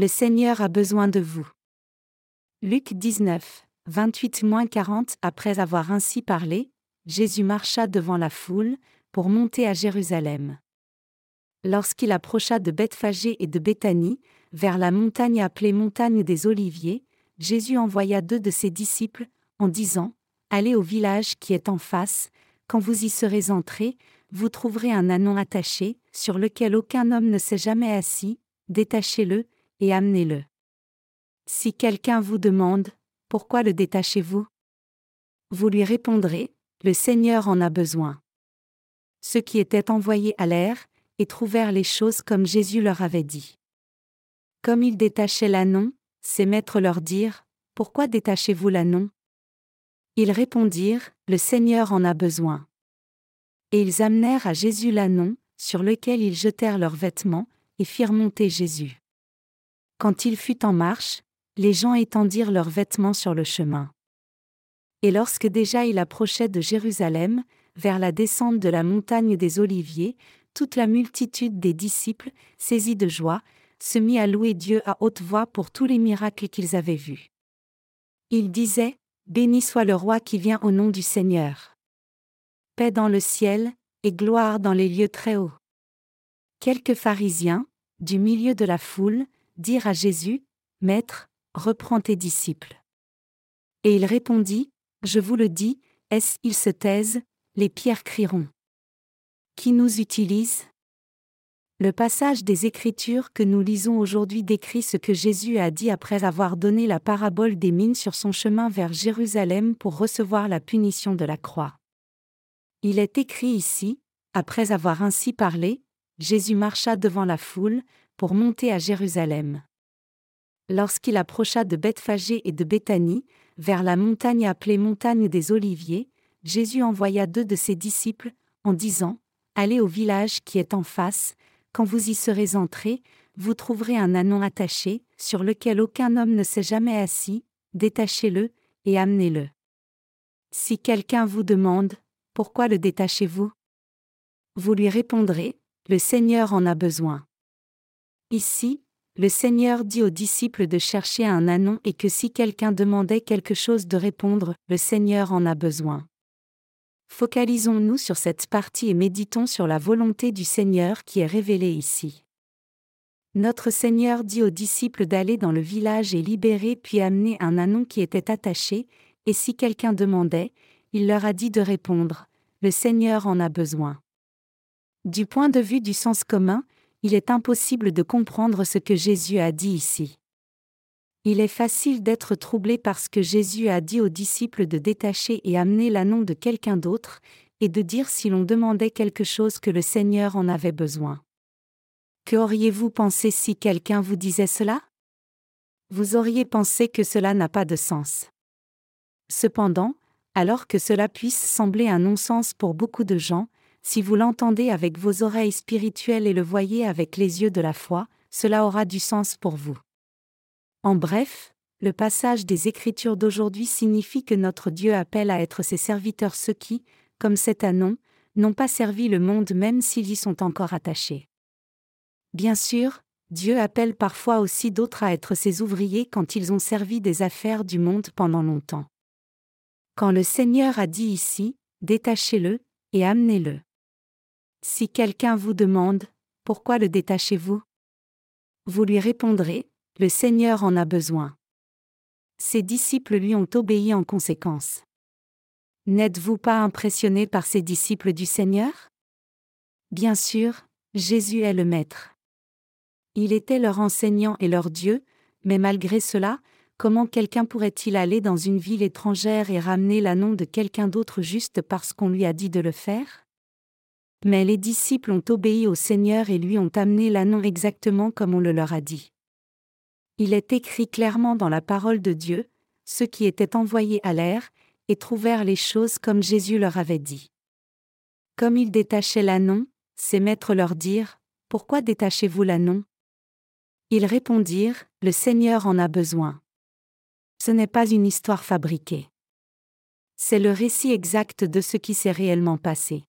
Le Seigneur a besoin de vous. Luc 19, 28-40 Après avoir ainsi parlé, Jésus marcha devant la foule, pour monter à Jérusalem. Lorsqu'il approcha de Bethphagée et de Béthanie, vers la montagne appelée montagne des Oliviers, Jésus envoya deux de ses disciples, en disant, Allez au village qui est en face, quand vous y serez entrés, vous trouverez un anon attaché, sur lequel aucun homme ne s'est jamais assis, détachez-le, et amenez-le. Si quelqu'un vous demande, Pourquoi le détachez-vous? Vous lui répondrez, Le Seigneur en a besoin. Ceux qui étaient envoyés allèrent, et trouvèrent les choses comme Jésus leur avait dit. Comme ils détachaient l'anon, ses maîtres leur dirent, Pourquoi détachez-vous l'anon Ils répondirent, Le Seigneur en a besoin. Et ils amenèrent à Jésus l'anon, sur lequel ils jetèrent leurs vêtements, et firent monter Jésus. Quand il fut en marche, les gens étendirent leurs vêtements sur le chemin. Et lorsque déjà il approchait de Jérusalem, vers la descente de la montagne des Oliviers, toute la multitude des disciples, saisis de joie, se mit à louer Dieu à haute voix pour tous les miracles qu'ils avaient vus. Ils disaient, Béni soit le roi qui vient au nom du Seigneur. Paix dans le ciel, et gloire dans les lieux très hauts. Quelques pharisiens, du milieu de la foule, dirent à Jésus, Maître, reprends tes disciples. Et il répondit, Je vous le dis, est-ce ils se taisent, les pierres crieront. Qui nous utilise? Le passage des Écritures que nous lisons aujourd'hui décrit ce que Jésus a dit après avoir donné la parabole des mines sur son chemin vers Jérusalem pour recevoir la punition de la croix. Il est écrit ici, après avoir ainsi parlé, Jésus marcha devant la foule, pour monter à Jérusalem. Lorsqu'il approcha de Bethphagée et de Béthanie, vers la montagne appelée montagne des Oliviers, Jésus envoya deux de ses disciples, en disant, Allez au village qui est en face, quand vous y serez entrés, vous trouverez un anon attaché, sur lequel aucun homme ne s'est jamais assis, détachez-le, et amenez-le. Si quelqu'un vous demande, Pourquoi le détachez-vous? Vous lui répondrez, Le Seigneur en a besoin. Ici, le Seigneur dit aux disciples de chercher un anon et que si quelqu'un demandait quelque chose de répondre, le Seigneur en a besoin. Focalisons-nous sur cette partie et méditons sur la volonté du Seigneur qui est révélée ici. Notre Seigneur dit aux disciples d'aller dans le village et libérer puis amener un anon qui était attaché, et si quelqu'un demandait, il leur a dit de répondre, Le Seigneur en a besoin. Du point de vue du sens commun, il est impossible de comprendre ce que Jésus a dit ici. Il est facile d'être troublé parce que Jésus a dit aux disciples de détacher et amener l'annon de quelqu'un d'autre, et de dire si l'on demandait quelque chose que le Seigneur en avait besoin. Que auriez-vous pensé si quelqu'un vous disait cela? Vous auriez pensé que cela n'a pas de sens. Cependant, alors que cela puisse sembler un non-sens pour beaucoup de gens, si vous l'entendez avec vos oreilles spirituelles et le voyez avec les yeux de la foi, cela aura du sens pour vous. En bref, le passage des Écritures d'aujourd'hui signifie que notre Dieu appelle à être ses serviteurs ceux qui, comme cet anon, n'ont pas servi le monde même s'ils y sont encore attachés. Bien sûr, Dieu appelle parfois aussi d'autres à être ses ouvriers quand ils ont servi des affaires du monde pendant longtemps. Quand le Seigneur a dit ici, détachez-le, et amenez-le. Si quelqu'un vous demande, pourquoi le détachez-vous? Vous lui répondrez, le Seigneur en a besoin. Ses disciples lui ont obéi en conséquence. N'êtes-vous pas impressionné par ces disciples du Seigneur? Bien sûr, Jésus est le Maître. Il était leur enseignant et leur Dieu, mais malgré cela, comment quelqu'un pourrait-il aller dans une ville étrangère et ramener l'annon de quelqu'un d'autre juste parce qu'on lui a dit de le faire? Mais les disciples ont obéi au Seigneur et lui ont amené l'annon exactement comme on le leur a dit. Il est écrit clairement dans la parole de Dieu, ceux qui étaient envoyés à l'air, et trouvèrent les choses comme Jésus leur avait dit. Comme ils détachaient l'annon, ses maîtres leur dirent, Pourquoi détachez-vous l'annon Ils répondirent, Le Seigneur en a besoin. Ce n'est pas une histoire fabriquée. C'est le récit exact de ce qui s'est réellement passé.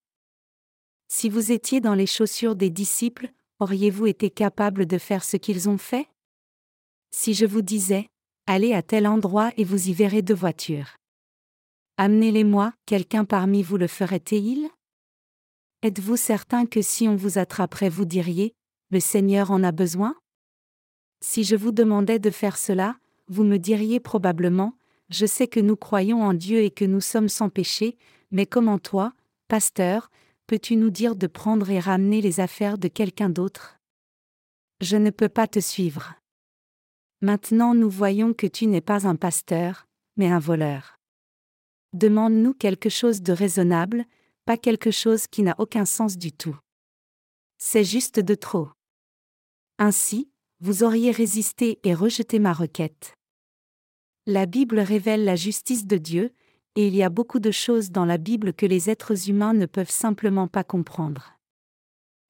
Si vous étiez dans les chaussures des disciples, auriez-vous été capable de faire ce qu'ils ont fait? Si je vous disais, allez à tel endroit et vous y verrez deux voitures. Amenez-les-moi, quelqu'un parmi vous le ferait-il Êtes-vous certain que si on vous attraperait vous diriez, le Seigneur en a besoin? Si je vous demandais de faire cela, vous me diriez probablement, je sais que nous croyons en Dieu et que nous sommes sans péché, mais comment toi, pasteur, peux-tu nous dire de prendre et ramener les affaires de quelqu'un d'autre? Je ne peux pas te suivre. Maintenant nous voyons que tu n'es pas un pasteur, mais un voleur. Demande-nous quelque chose de raisonnable, pas quelque chose qui n'a aucun sens du tout. C'est juste de trop. Ainsi, vous auriez résisté et rejeté ma requête. La Bible révèle la justice de Dieu, et il y a beaucoup de choses dans la Bible que les êtres humains ne peuvent simplement pas comprendre.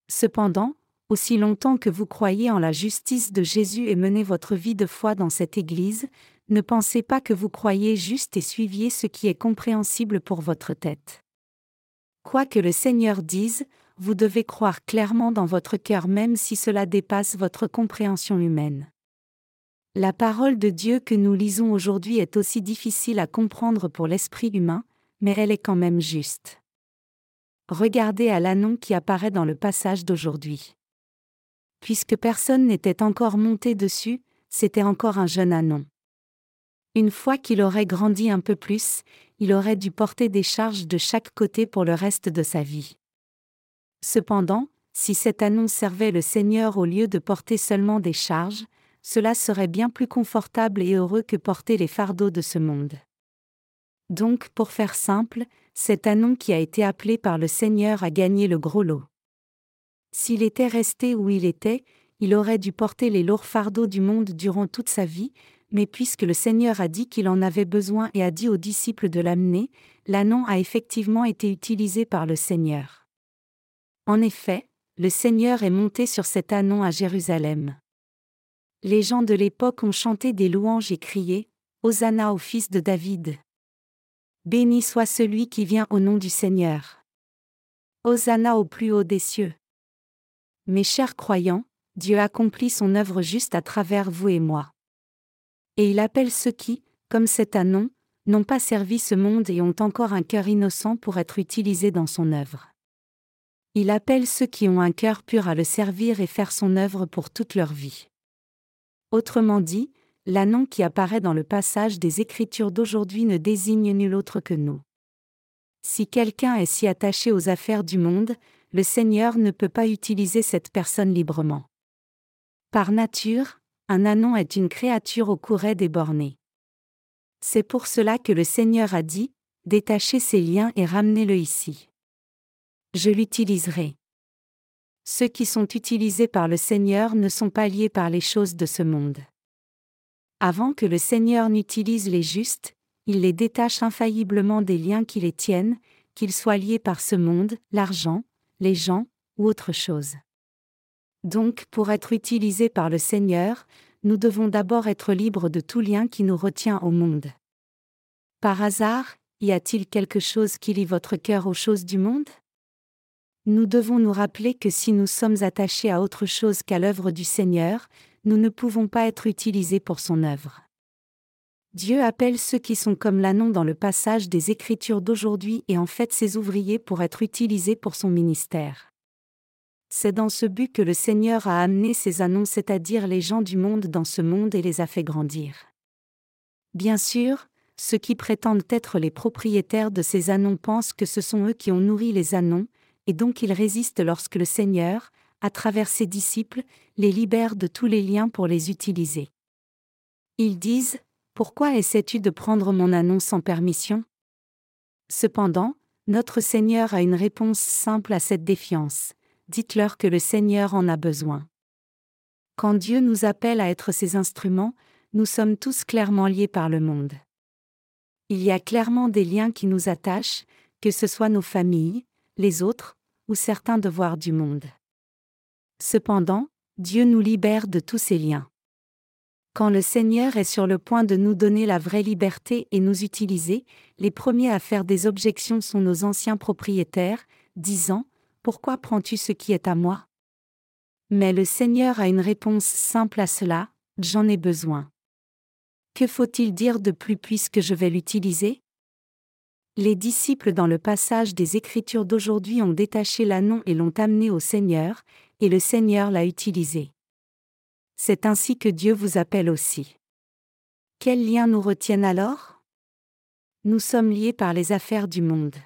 Cependant, aussi longtemps que vous croyez en la justice de Jésus et menez votre vie de foi dans cette Église, ne pensez pas que vous croyez juste et suiviez ce qui est compréhensible pour votre tête. Quoi que le Seigneur dise, vous devez croire clairement dans votre cœur même si cela dépasse votre compréhension humaine. La parole de Dieu que nous lisons aujourd'hui est aussi difficile à comprendre pour l'esprit humain, mais elle est quand même juste. Regardez à l'annon qui apparaît dans le passage d'aujourd'hui. Puisque personne n'était encore monté dessus, c'était encore un jeune anon. Une fois qu'il aurait grandi un peu plus, il aurait dû porter des charges de chaque côté pour le reste de sa vie. Cependant, si cette annonce servait le Seigneur au lieu de porter seulement des charges, cela serait bien plus confortable et heureux que porter les fardeaux de ce monde. Donc, pour faire simple, cet anon qui a été appelé par le Seigneur a gagné le gros lot. S'il était resté où il était, il aurait dû porter les lourds fardeaux du monde durant toute sa vie, mais puisque le Seigneur a dit qu'il en avait besoin et a dit aux disciples de l'amener, l'annon a effectivement été utilisé par le Seigneur. En effet, le Seigneur est monté sur cet anon à Jérusalem. Les gens de l'époque ont chanté des louanges et crié Hosanna au fils de David. Béni soit celui qui vient au nom du Seigneur. Hosanna au plus haut des cieux. Mes chers croyants, Dieu accomplit son œuvre juste à travers vous et moi et il appelle ceux qui, comme cet anon, n'ont pas servi ce monde et ont encore un cœur innocent pour être utilisés dans son œuvre. Il appelle ceux qui ont un cœur pur à le servir et faire son œuvre pour toute leur vie. Autrement dit, l'anon qui apparaît dans le passage des Écritures d'aujourd'hui ne désigne nul autre que nous. Si quelqu'un est si attaché aux affaires du monde, le Seigneur ne peut pas utiliser cette personne librement. Par nature, un anon est une créature au courret déborné. C'est pour cela que le Seigneur a dit, détachez ces liens et ramenez-le ici. Je l'utiliserai. Ceux qui sont utilisés par le Seigneur ne sont pas liés par les choses de ce monde. Avant que le Seigneur n'utilise les justes, il les détache infailliblement des liens qui les tiennent, qu'ils soient liés par ce monde, l'argent, les gens, ou autre chose. Donc, pour être utilisés par le Seigneur, nous devons d'abord être libres de tout lien qui nous retient au monde. Par hasard, y a-t-il quelque chose qui lie votre cœur aux choses du monde? Nous devons nous rappeler que si nous sommes attachés à autre chose qu'à l'œuvre du Seigneur, nous ne pouvons pas être utilisés pour son œuvre. Dieu appelle ceux qui sont comme l'annon dans le passage des Écritures d'aujourd'hui et en fait ses ouvriers pour être utilisés pour son ministère. C'est dans ce but que le Seigneur a amené ces annonces, c'est-à-dire les gens du monde dans ce monde et les a fait grandir. Bien sûr, ceux qui prétendent être les propriétaires de ces annons pensent que ce sont eux qui ont nourri les annons, et donc ils résistent lorsque le Seigneur, à travers ses disciples, les libère de tous les liens pour les utiliser. Ils disent Pourquoi essaies-tu de prendre mon annon sans permission? Cependant, notre Seigneur a une réponse simple à cette défiance dites-leur que le Seigneur en a besoin. Quand Dieu nous appelle à être ses instruments, nous sommes tous clairement liés par le monde. Il y a clairement des liens qui nous attachent, que ce soit nos familles, les autres, ou certains devoirs du monde. Cependant, Dieu nous libère de tous ces liens. Quand le Seigneur est sur le point de nous donner la vraie liberté et nous utiliser, les premiers à faire des objections sont nos anciens propriétaires, disant pourquoi prends-tu ce qui est à moi? Mais le Seigneur a une réponse simple à cela, J'en ai besoin. Que faut-il dire de plus puisque je vais l'utiliser? Les disciples dans le passage des Écritures d'aujourd'hui ont détaché l'annon et l'ont amené au Seigneur, et le Seigneur l'a utilisé. C'est ainsi que Dieu vous appelle aussi. Quels liens nous retiennent alors? Nous sommes liés par les affaires du monde.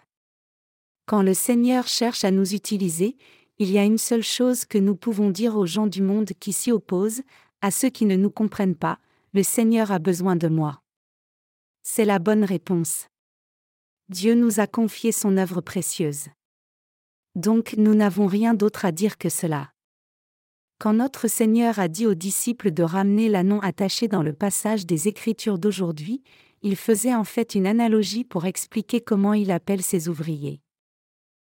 Quand le Seigneur cherche à nous utiliser, il y a une seule chose que nous pouvons dire aux gens du monde qui s'y opposent, à ceux qui ne nous comprennent pas, le Seigneur a besoin de moi. C'est la bonne réponse. Dieu nous a confié son œuvre précieuse. Donc nous n'avons rien d'autre à dire que cela. Quand notre Seigneur a dit aux disciples de ramener l'annon attaché dans le passage des Écritures d'aujourd'hui, il faisait en fait une analogie pour expliquer comment il appelle ses ouvriers.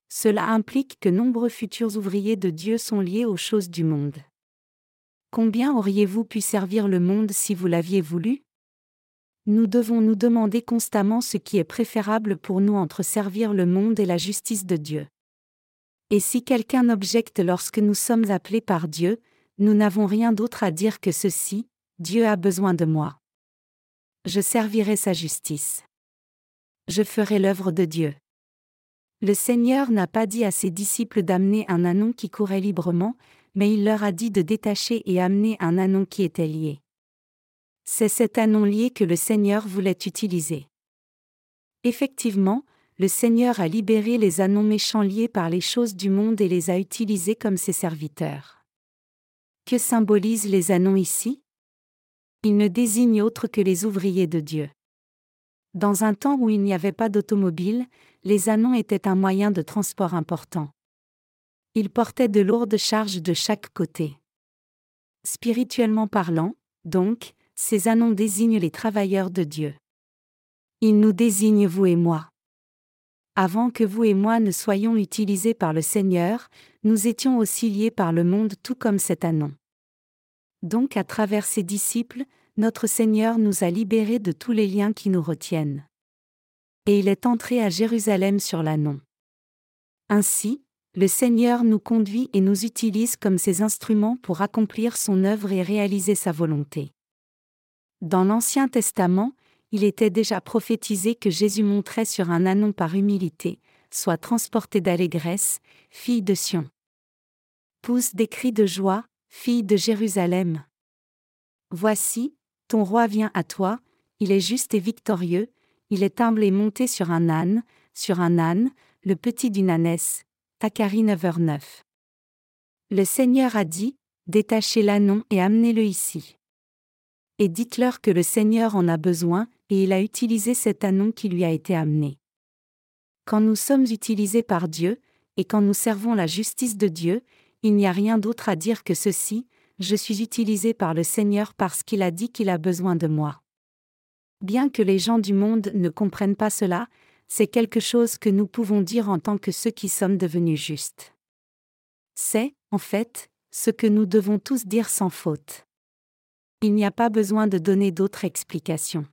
Cela implique que nombreux futurs ouvriers de Dieu sont liés aux choses du monde. Combien auriez-vous pu servir le monde si vous l'aviez voulu? Nous devons nous demander constamment ce qui est préférable pour nous entre servir le monde et la justice de Dieu. Et si quelqu'un objecte lorsque nous sommes appelés par Dieu, nous n'avons rien d'autre à dire que ceci, Dieu a besoin de moi. Je servirai sa justice. Je ferai l'œuvre de Dieu. Le Seigneur n'a pas dit à ses disciples d'amener un anon qui courait librement, mais il leur a dit de détacher et amener un anon qui était lié. C'est cet anon lié que le Seigneur voulait utiliser. Effectivement, le Seigneur a libéré les anons méchants liés par les choses du monde et les a utilisés comme ses serviteurs. Que symbolisent les anons ici? Ils ne désignent autre que les ouvriers de Dieu. Dans un temps où il n'y avait pas d'automobile, les anons étaient un moyen de transport important. Ils portaient de lourdes charges de chaque côté. Spirituellement parlant, donc, ces anons désignent les travailleurs de Dieu. Ils nous désignent vous et moi. Avant que vous et moi ne soyons utilisés par le Seigneur, nous étions aussi liés par le monde tout comme cet anon. Donc à travers ses disciples, notre Seigneur nous a libérés de tous les liens qui nous retiennent et il est entré à Jérusalem sur l'annon. Ainsi, le Seigneur nous conduit et nous utilise comme ses instruments pour accomplir son œuvre et réaliser sa volonté. Dans l'Ancien Testament, il était déjà prophétisé que Jésus monterait sur un anon par humilité, soit transporté d'allégresse, fille de Sion. Pousse des cris de joie, fille de Jérusalem. Voici, ton roi vient à toi, il est juste et victorieux, il est humble et monté sur un âne, sur un âne, le petit d'une ânesse. Takari 9h9. Le Seigneur a dit Détachez l'ânon et amenez-le ici. Et dites-leur que le Seigneur en a besoin, et il a utilisé cet anon qui lui a été amené. Quand nous sommes utilisés par Dieu, et quand nous servons la justice de Dieu, il n'y a rien d'autre à dire que ceci, je suis utilisé par le Seigneur parce qu'il a dit qu'il a besoin de moi. Bien que les gens du monde ne comprennent pas cela, c'est quelque chose que nous pouvons dire en tant que ceux qui sommes devenus justes. C'est, en fait, ce que nous devons tous dire sans faute. Il n'y a pas besoin de donner d'autres explications.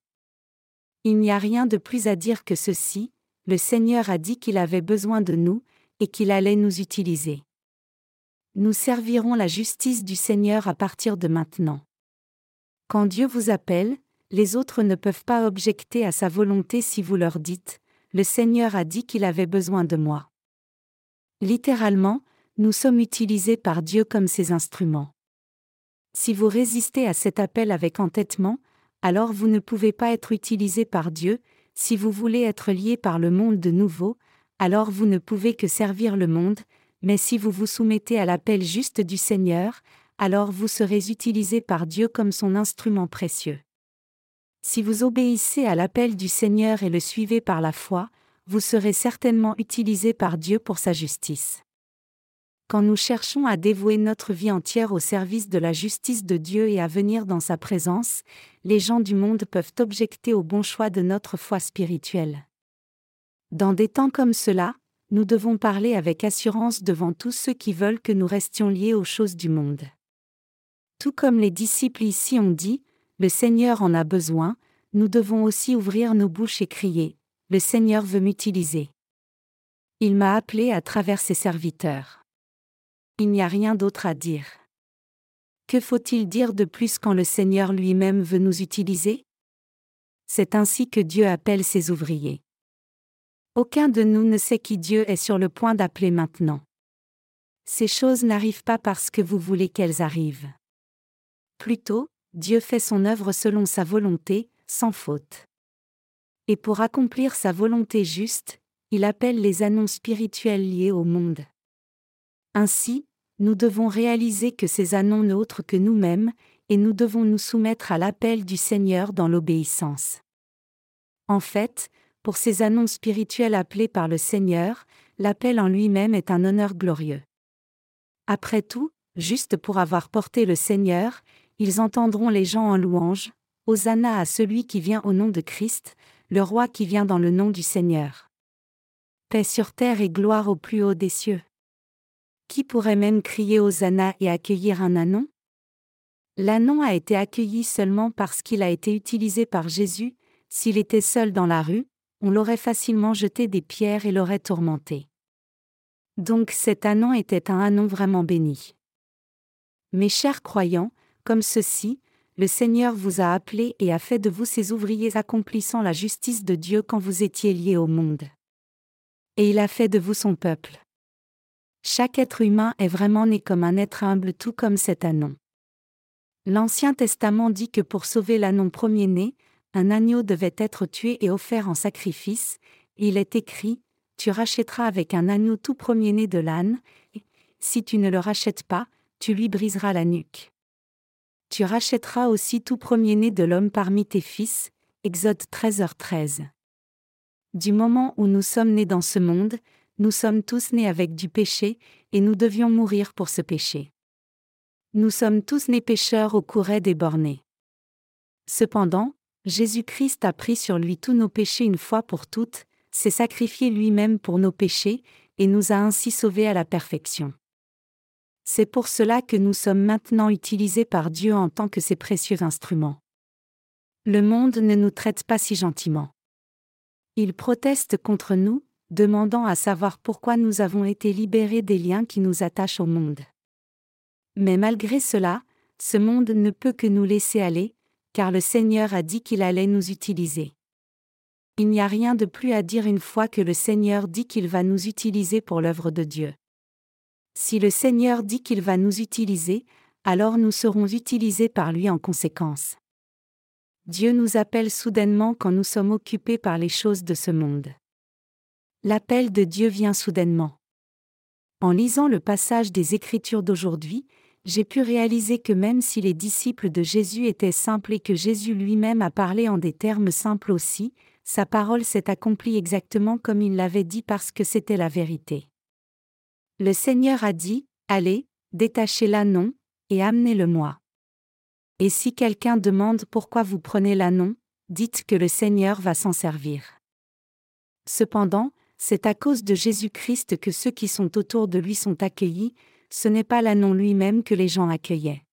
Il n'y a rien de plus à dire que ceci, le Seigneur a dit qu'il avait besoin de nous, et qu'il allait nous utiliser. Nous servirons la justice du Seigneur à partir de maintenant. Quand Dieu vous appelle, les autres ne peuvent pas objecter à sa volonté si vous leur dites, Le Seigneur a dit qu'il avait besoin de moi. Littéralement, nous sommes utilisés par Dieu comme ses instruments. Si vous résistez à cet appel avec entêtement, alors vous ne pouvez pas être utilisé par Dieu, si vous voulez être lié par le monde de nouveau, alors vous ne pouvez que servir le monde, mais si vous vous soumettez à l'appel juste du Seigneur, alors vous serez utilisé par Dieu comme son instrument précieux. Si vous obéissez à l'appel du Seigneur et le suivez par la foi, vous serez certainement utilisé par Dieu pour sa justice. Quand nous cherchons à dévouer notre vie entière au service de la justice de Dieu et à venir dans sa présence, les gens du monde peuvent objecter au bon choix de notre foi spirituelle. Dans des temps comme cela, nous devons parler avec assurance devant tous ceux qui veulent que nous restions liés aux choses du monde. Tout comme les disciples ici ont dit, le Seigneur en a besoin, nous devons aussi ouvrir nos bouches et crier, Le Seigneur veut m'utiliser. Il m'a appelé à travers ses serviteurs. Il n'y a rien d'autre à dire. Que faut-il dire de plus quand le Seigneur lui-même veut nous utiliser? C'est ainsi que Dieu appelle ses ouvriers. Aucun de nous ne sait qui Dieu est sur le point d'appeler maintenant. Ces choses n'arrivent pas parce que vous voulez qu'elles arrivent. Plutôt, Dieu fait son œuvre selon sa volonté, sans faute. Et pour accomplir sa volonté juste, il appelle les annonces spirituelles liées au monde. Ainsi, nous devons réaliser que ces annonces n'autres que nous-mêmes, et nous devons nous soumettre à l'appel du Seigneur dans l'obéissance. En fait, pour ces annonces spirituelles appelées par le Seigneur, l'appel en lui-même est un honneur glorieux. Après tout, juste pour avoir porté le Seigneur, ils entendront les gens en louange, Hosanna à celui qui vient au nom de Christ, le roi qui vient dans le nom du Seigneur. Paix sur terre et gloire au plus haut des cieux. Qui pourrait même crier Hosanna et accueillir un anon? L'anon a été accueilli seulement parce qu'il a été utilisé par Jésus, s'il était seul dans la rue, on l'aurait facilement jeté des pierres et l'aurait tourmenté. Donc cet anon était un anon vraiment béni. Mes chers croyants, comme ceci, le Seigneur vous a appelé et a fait de vous ses ouvriers accomplissant la justice de Dieu quand vous étiez liés au monde. Et il a fait de vous son peuple. Chaque être humain est vraiment né comme un être humble tout comme cet anon. L'Ancien Testament dit que pour sauver l'anon premier-né, un agneau devait être tué et offert en sacrifice, et il est écrit, Tu rachèteras avec un agneau tout premier-né de l'âne, et, si tu ne le rachètes pas, tu lui briseras la nuque. Tu rachèteras aussi tout premier-né de l'homme parmi tes fils. Exode 13h13. Du moment où nous sommes nés dans ce monde, nous sommes tous nés avec du péché, et nous devions mourir pour ce péché. Nous sommes tous nés pécheurs au courret des bornés. Cependant, Jésus-Christ a pris sur lui tous nos péchés une fois pour toutes, s'est sacrifié lui-même pour nos péchés, et nous a ainsi sauvés à la perfection. C'est pour cela que nous sommes maintenant utilisés par Dieu en tant que ses précieux instruments. Le monde ne nous traite pas si gentiment. Il proteste contre nous, demandant à savoir pourquoi nous avons été libérés des liens qui nous attachent au monde. Mais malgré cela, ce monde ne peut que nous laisser aller, car le Seigneur a dit qu'il allait nous utiliser. Il n'y a rien de plus à dire une fois que le Seigneur dit qu'il va nous utiliser pour l'œuvre de Dieu. Si le Seigneur dit qu'il va nous utiliser, alors nous serons utilisés par lui en conséquence. Dieu nous appelle soudainement quand nous sommes occupés par les choses de ce monde. L'appel de Dieu vient soudainement. En lisant le passage des Écritures d'aujourd'hui, j'ai pu réaliser que même si les disciples de Jésus étaient simples et que Jésus lui-même a parlé en des termes simples aussi, sa parole s'est accomplie exactement comme il l'avait dit parce que c'était la vérité. Le Seigneur a dit, Allez, détachez l'anon, et amenez-le-moi. Et si quelqu'un demande pourquoi vous prenez l'anon, dites que le Seigneur va s'en servir. Cependant, c'est à cause de Jésus-Christ que ceux qui sont autour de lui sont accueillis, ce n'est pas l'anon lui-même que les gens accueillaient.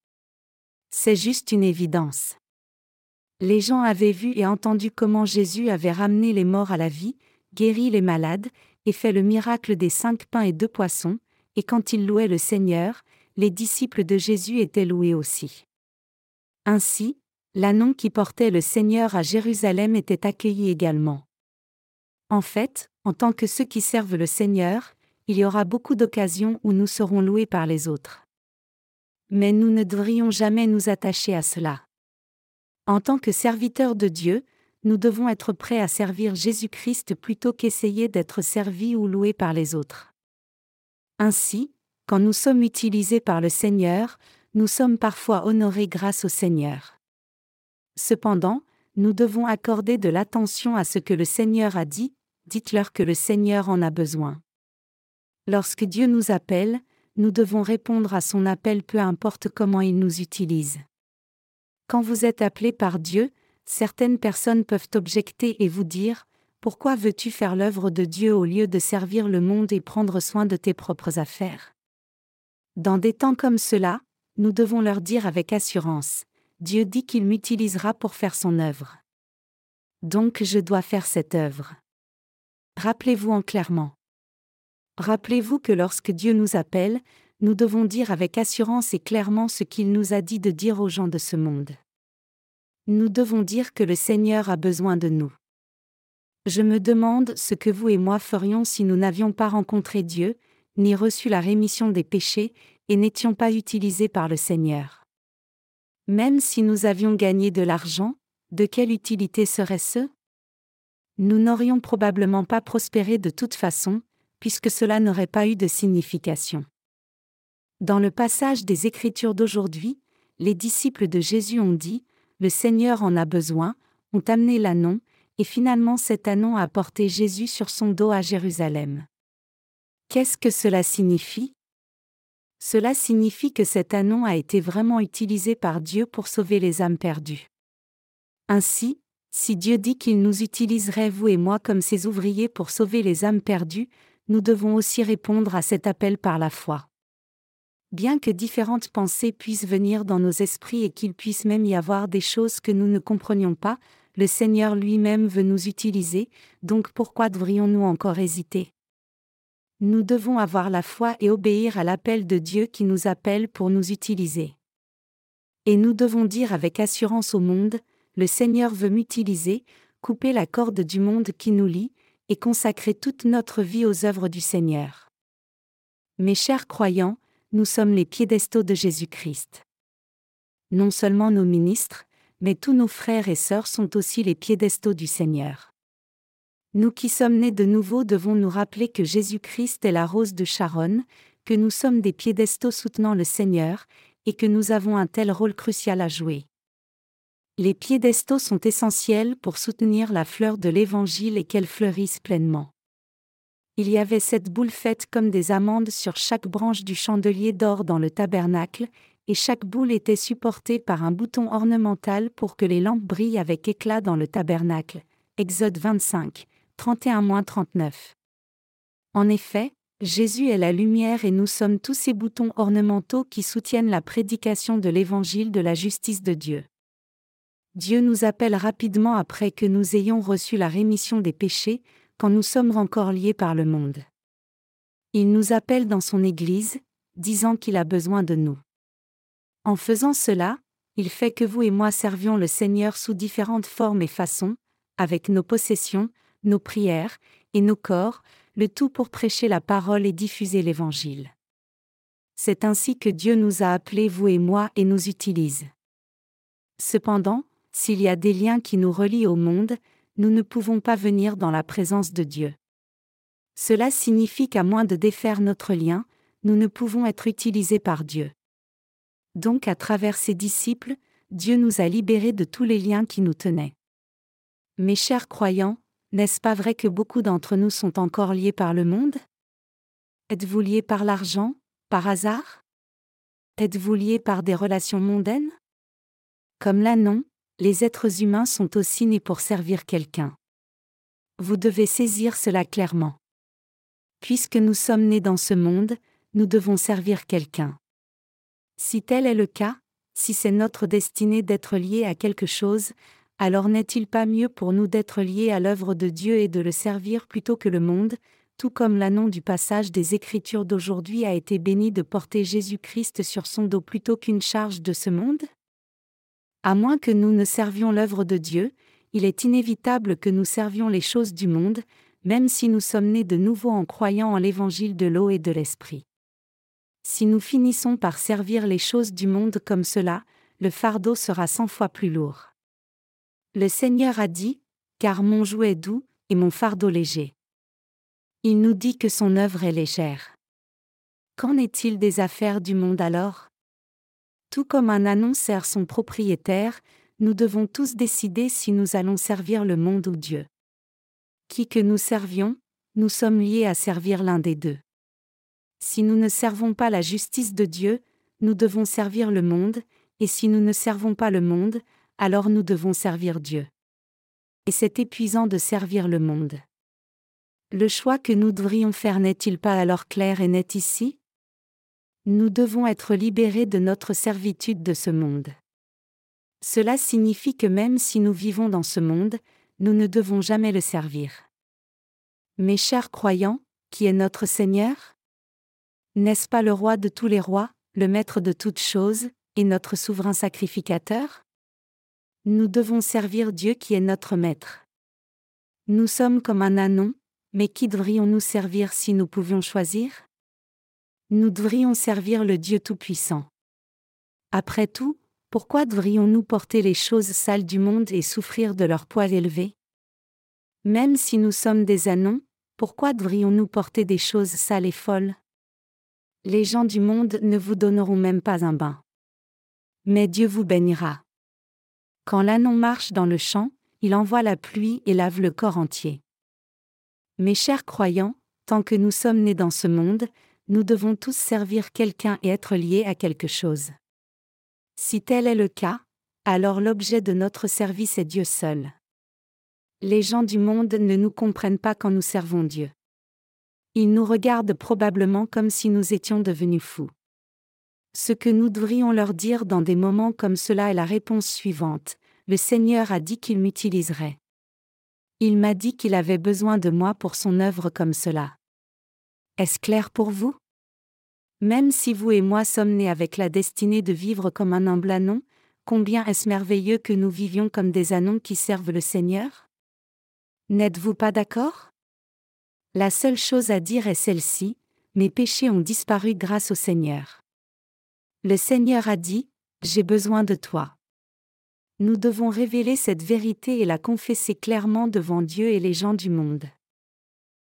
C'est juste une évidence. Les gens avaient vu et entendu comment Jésus avait ramené les morts à la vie, guéri les malades, et fait le miracle des cinq pains et deux poissons, et quand il louait le Seigneur, les disciples de Jésus étaient loués aussi. Ainsi, l'annon qui portait le Seigneur à Jérusalem était accueilli également. En fait, en tant que ceux qui servent le Seigneur, il y aura beaucoup d'occasions où nous serons loués par les autres. Mais nous ne devrions jamais nous attacher à cela. En tant que serviteurs de Dieu, nous devons être prêts à servir Jésus-Christ plutôt qu'essayer d'être servis ou loués par les autres. Ainsi, quand nous sommes utilisés par le Seigneur, nous sommes parfois honorés grâce au Seigneur. Cependant, nous devons accorder de l'attention à ce que le Seigneur a dit, dites-leur que le Seigneur en a besoin. Lorsque Dieu nous appelle, nous devons répondre à son appel peu importe comment il nous utilise. Quand vous êtes appelé par Dieu, certaines personnes peuvent objecter et vous dire Pourquoi veux-tu faire l'œuvre de Dieu au lieu de servir le monde et prendre soin de tes propres affaires? Dans des temps comme cela, nous devons leur dire avec assurance Dieu dit qu'il m'utilisera pour faire son œuvre. Donc je dois faire cette œuvre. Rappelez-vous en clairement. Rappelez-vous que lorsque Dieu nous appelle, nous devons dire avec assurance et clairement ce qu'il nous a dit de dire aux gens de ce monde. Nous devons dire que le Seigneur a besoin de nous. Je me demande ce que vous et moi ferions si nous n'avions pas rencontré Dieu, ni reçu la rémission des péchés, et n'étions pas utilisés par le Seigneur. Même si nous avions gagné de l'argent, de quelle utilité serait-ce? Nous n'aurions probablement pas prospéré de toute façon, puisque cela n'aurait pas eu de signification. Dans le passage des Écritures d'aujourd'hui, les disciples de Jésus ont dit, Le Seigneur en a besoin, ont amené l'annon, et finalement cet annon a porté Jésus sur son dos à Jérusalem. Qu'est-ce que cela signifie? Cela signifie que cet annon a été vraiment utilisé par Dieu pour sauver les âmes perdues. Ainsi, si Dieu dit qu'il nous utiliserait vous et moi comme ses ouvriers pour sauver les âmes perdues, nous devons aussi répondre à cet appel par la foi. Bien que différentes pensées puissent venir dans nos esprits et qu'il puisse même y avoir des choses que nous ne comprenions pas, le Seigneur lui-même veut nous utiliser, donc pourquoi devrions-nous encore hésiter? Nous devons avoir la foi et obéir à l'appel de Dieu qui nous appelle pour nous utiliser. Et nous devons dire avec assurance au monde, le Seigneur veut m'utiliser, couper la corde du monde qui nous lie, et consacrer toute notre vie aux œuvres du Seigneur. Mes chers croyants, nous sommes les piédestaux de Jésus-Christ. Non seulement nos ministres, mais tous nos frères et sœurs sont aussi les piédestaux du Seigneur. Nous qui sommes nés de nouveau devons nous rappeler que Jésus-Christ est la rose de Sharon, que nous sommes des piédestaux soutenant le Seigneur, et que nous avons un tel rôle crucial à jouer. Les piédestaux sont essentiels pour soutenir la fleur de l'Évangile et qu'elle fleurisse pleinement. Il y avait sept boules faites comme des amandes sur chaque branche du chandelier d'or dans le tabernacle, et chaque boule était supportée par un bouton ornemental pour que les lampes brillent avec éclat dans le tabernacle. Exode 25, 31-39. En effet, Jésus est la lumière et nous sommes tous ces boutons ornementaux qui soutiennent la prédication de l'évangile de la justice de Dieu. Dieu nous appelle rapidement après que nous ayons reçu la rémission des péchés, quand nous sommes encore liés par le monde. Il nous appelle dans son Église, disant qu'il a besoin de nous. En faisant cela, il fait que vous et moi servions le Seigneur sous différentes formes et façons, avec nos possessions, nos prières, et nos corps, le tout pour prêcher la parole et diffuser l'Évangile. C'est ainsi que Dieu nous a appelés, vous et moi, et nous utilise. Cependant, s'il y a des liens qui nous relient au monde, nous ne pouvons pas venir dans la présence de Dieu. Cela signifie qu'à moins de défaire notre lien, nous ne pouvons être utilisés par Dieu. Donc à travers ses disciples, Dieu nous a libérés de tous les liens qui nous tenaient. Mes chers croyants, n'est-ce pas vrai que beaucoup d'entre nous sont encore liés par le monde? Êtes-vous liés par l'argent, par hasard? Êtes-vous liés par des relations mondaines? Comme là non, les êtres humains sont aussi nés pour servir quelqu'un. Vous devez saisir cela clairement. Puisque nous sommes nés dans ce monde, nous devons servir quelqu'un. Si tel est le cas, si c'est notre destinée d'être liés à quelque chose, alors n'est-il pas mieux pour nous d'être liés à l'œuvre de Dieu et de le servir plutôt que le monde, tout comme l'annon du passage des Écritures d'aujourd'hui a été béni de porter Jésus-Christ sur son dos plutôt qu'une charge de ce monde? À moins que nous ne servions l'œuvre de Dieu, il est inévitable que nous servions les choses du monde, même si nous sommes nés de nouveau en croyant en l'évangile de l'eau et de l'esprit. Si nous finissons par servir les choses du monde comme cela, le fardeau sera cent fois plus lourd. Le Seigneur a dit, Car mon joug est doux, et mon fardeau léger. Il nous dit que son œuvre est légère. Qu'en est-il des affaires du monde alors? Tout comme un annon sert son propriétaire, nous devons tous décider si nous allons servir le monde ou Dieu. Qui que nous servions, nous sommes liés à servir l'un des deux. Si nous ne servons pas la justice de Dieu, nous devons servir le monde, et si nous ne servons pas le monde, alors nous devons servir Dieu. Et c'est épuisant de servir le monde. Le choix que nous devrions faire n'est-il pas alors clair et net ici? Nous devons être libérés de notre servitude de ce monde. Cela signifie que même si nous vivons dans ce monde, nous ne devons jamais le servir. Mes chers croyants, qui est notre Seigneur? N'est-ce pas le roi de tous les rois, le maître de toutes choses, et notre souverain sacrificateur? Nous devons servir Dieu qui est notre maître. Nous sommes comme un anon, mais qui devrions-nous servir si nous pouvions choisir? Nous devrions servir le Dieu Tout-Puissant. Après tout, pourquoi devrions-nous porter les choses sales du monde et souffrir de leur poids élevé? Même si nous sommes des anons, pourquoi devrions-nous porter des choses sales et folles? Les gens du monde ne vous donneront même pas un bain. Mais Dieu vous bénira. Quand l'anon marche dans le champ, il envoie la pluie et lave le corps entier. Mes chers croyants, tant que nous sommes nés dans ce monde, nous devons tous servir quelqu'un et être liés à quelque chose. Si tel est le cas, alors l'objet de notre service est Dieu seul. Les gens du monde ne nous comprennent pas quand nous servons Dieu. Ils nous regardent probablement comme si nous étions devenus fous. Ce que nous devrions leur dire dans des moments comme cela est la réponse suivante. Le Seigneur a dit qu'il m'utiliserait. Il m'a dit qu'il avait besoin de moi pour son œuvre comme cela. Est-ce clair pour vous? Même si vous et moi sommes nés avec la destinée de vivre comme un humble anon, combien est-ce merveilleux que nous vivions comme des anons qui servent le Seigneur? N'êtes-vous pas d'accord? La seule chose à dire est celle-ci, mes péchés ont disparu grâce au Seigneur. Le Seigneur a dit, J'ai besoin de toi. Nous devons révéler cette vérité et la confesser clairement devant Dieu et les gens du monde.